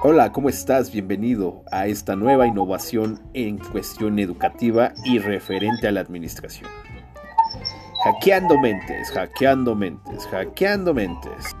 Hola, ¿cómo estás? Bienvenido a esta nueva innovación en cuestión educativa y referente a la administración. Hackeando mentes, hackeando mentes, hackeando mentes.